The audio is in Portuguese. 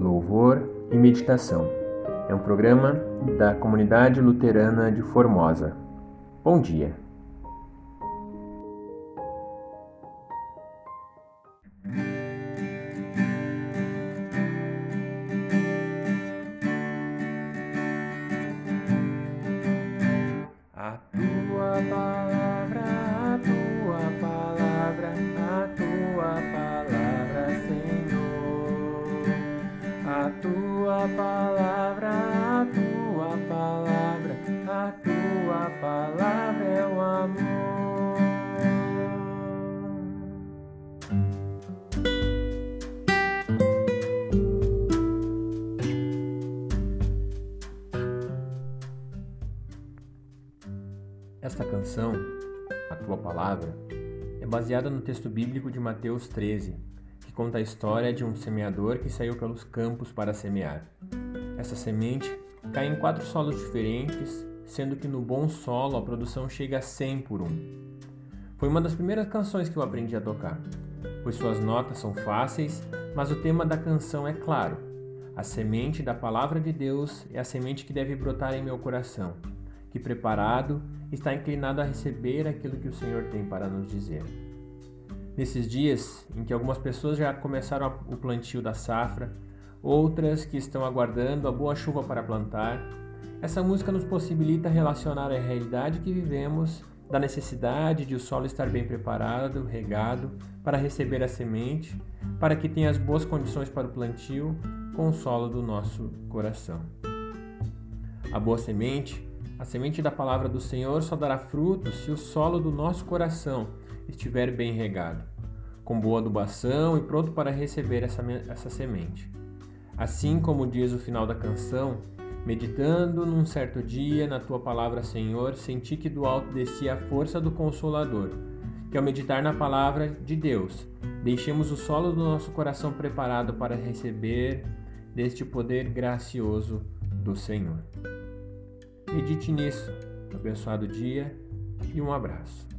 Louvor e Meditação é um programa da Comunidade Luterana de Formosa. Bom dia! A tua palavra, tua palavra, a tua palavra, a tua palavra é o amor. Esta canção, A Tua Palavra, é baseada no texto bíblico de Mateus 13, que conta a história de um semeador que saiu pelos campos para semear. Essa semente cai em quatro solos diferentes, sendo que no bom solo a produção chega a 100 por um. Foi uma das primeiras canções que eu aprendi a tocar, pois suas notas são fáceis, mas o tema da canção é claro. A semente da palavra de Deus é a semente que deve brotar em meu coração que preparado está inclinado a receber aquilo que o Senhor tem para nos dizer. Nesses dias em que algumas pessoas já começaram o plantio da safra, outras que estão aguardando a boa chuva para plantar, essa música nos possibilita relacionar a realidade que vivemos da necessidade de o solo estar bem preparado, regado, para receber a semente, para que tenha as boas condições para o plantio com o solo do nosso coração. A boa semente a semente da palavra do Senhor só dará frutos se o solo do nosso coração estiver bem regado, com boa adubação e pronto para receber essa, essa semente. Assim como diz o final da canção, meditando num certo dia na tua palavra, Senhor, senti que do alto descia a força do Consolador, que ao meditar na palavra de Deus, deixemos o solo do nosso coração preparado para receber deste poder gracioso do Senhor. Medite nisso. Abençoado dia e um abraço.